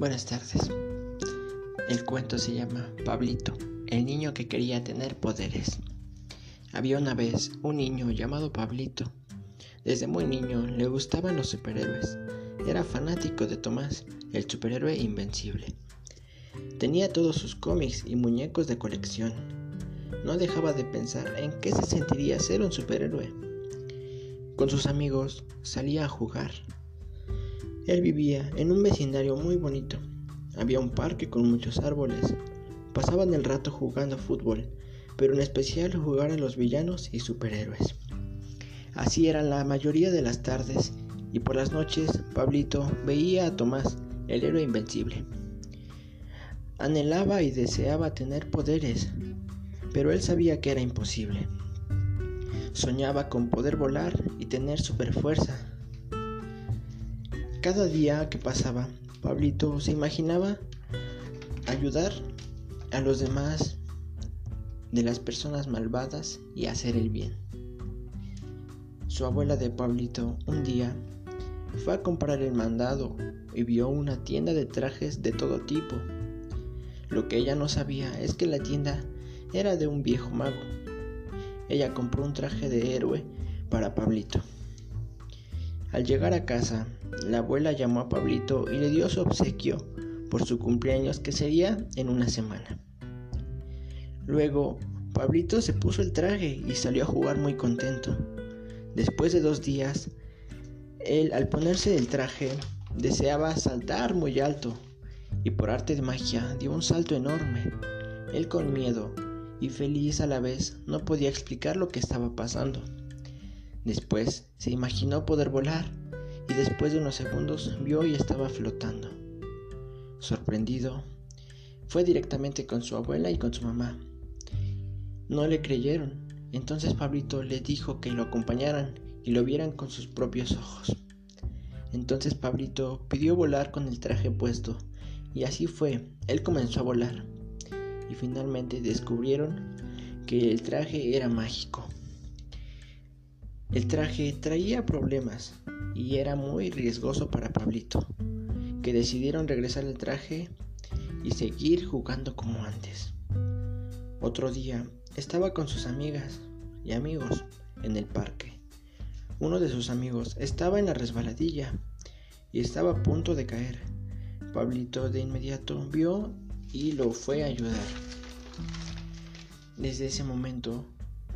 Buenas tardes. El cuento se llama Pablito, el niño que quería tener poderes. Había una vez un niño llamado Pablito. Desde muy niño le gustaban los superhéroes. Era fanático de Tomás, el superhéroe invencible. Tenía todos sus cómics y muñecos de colección. No dejaba de pensar en qué se sentiría ser un superhéroe. Con sus amigos salía a jugar, él vivía en un vecindario muy bonito. Había un parque con muchos árboles. Pasaban el rato jugando fútbol, pero en especial jugar a los villanos y superhéroes. Así eran la mayoría de las tardes y por las noches Pablito veía a Tomás, el héroe invencible. Anhelaba y deseaba tener poderes, pero él sabía que era imposible. Soñaba con poder volar y tener superfuerza, cada día que pasaba, Pablito se imaginaba ayudar a los demás de las personas malvadas y hacer el bien. Su abuela de Pablito un día fue a comprar el mandado y vio una tienda de trajes de todo tipo. Lo que ella no sabía es que la tienda era de un viejo mago. Ella compró un traje de héroe para Pablito. Al llegar a casa, la abuela llamó a Pablito y le dio su obsequio por su cumpleaños que sería en una semana. Luego, Pablito se puso el traje y salió a jugar muy contento. Después de dos días, él al ponerse el traje deseaba saltar muy alto y por arte de magia dio un salto enorme. Él con miedo y feliz a la vez no podía explicar lo que estaba pasando. Después se imaginó poder volar y después de unos segundos vio y estaba flotando. Sorprendido, fue directamente con su abuela y con su mamá. No le creyeron, entonces Pablito le dijo que lo acompañaran y lo vieran con sus propios ojos. Entonces Pablito pidió volar con el traje puesto y así fue, él comenzó a volar y finalmente descubrieron que el traje era mágico. El traje traía problemas y era muy riesgoso para Pablito, que decidieron regresar el traje y seguir jugando como antes. Otro día estaba con sus amigas y amigos en el parque. Uno de sus amigos estaba en la resbaladilla y estaba a punto de caer. Pablito de inmediato vio y lo fue a ayudar. Desde ese momento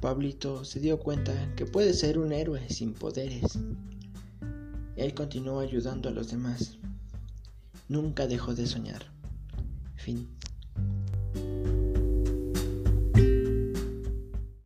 Pablito se dio cuenta que puede ser un héroe sin poderes. Él continuó ayudando a los demás. Nunca dejó de soñar. Fin.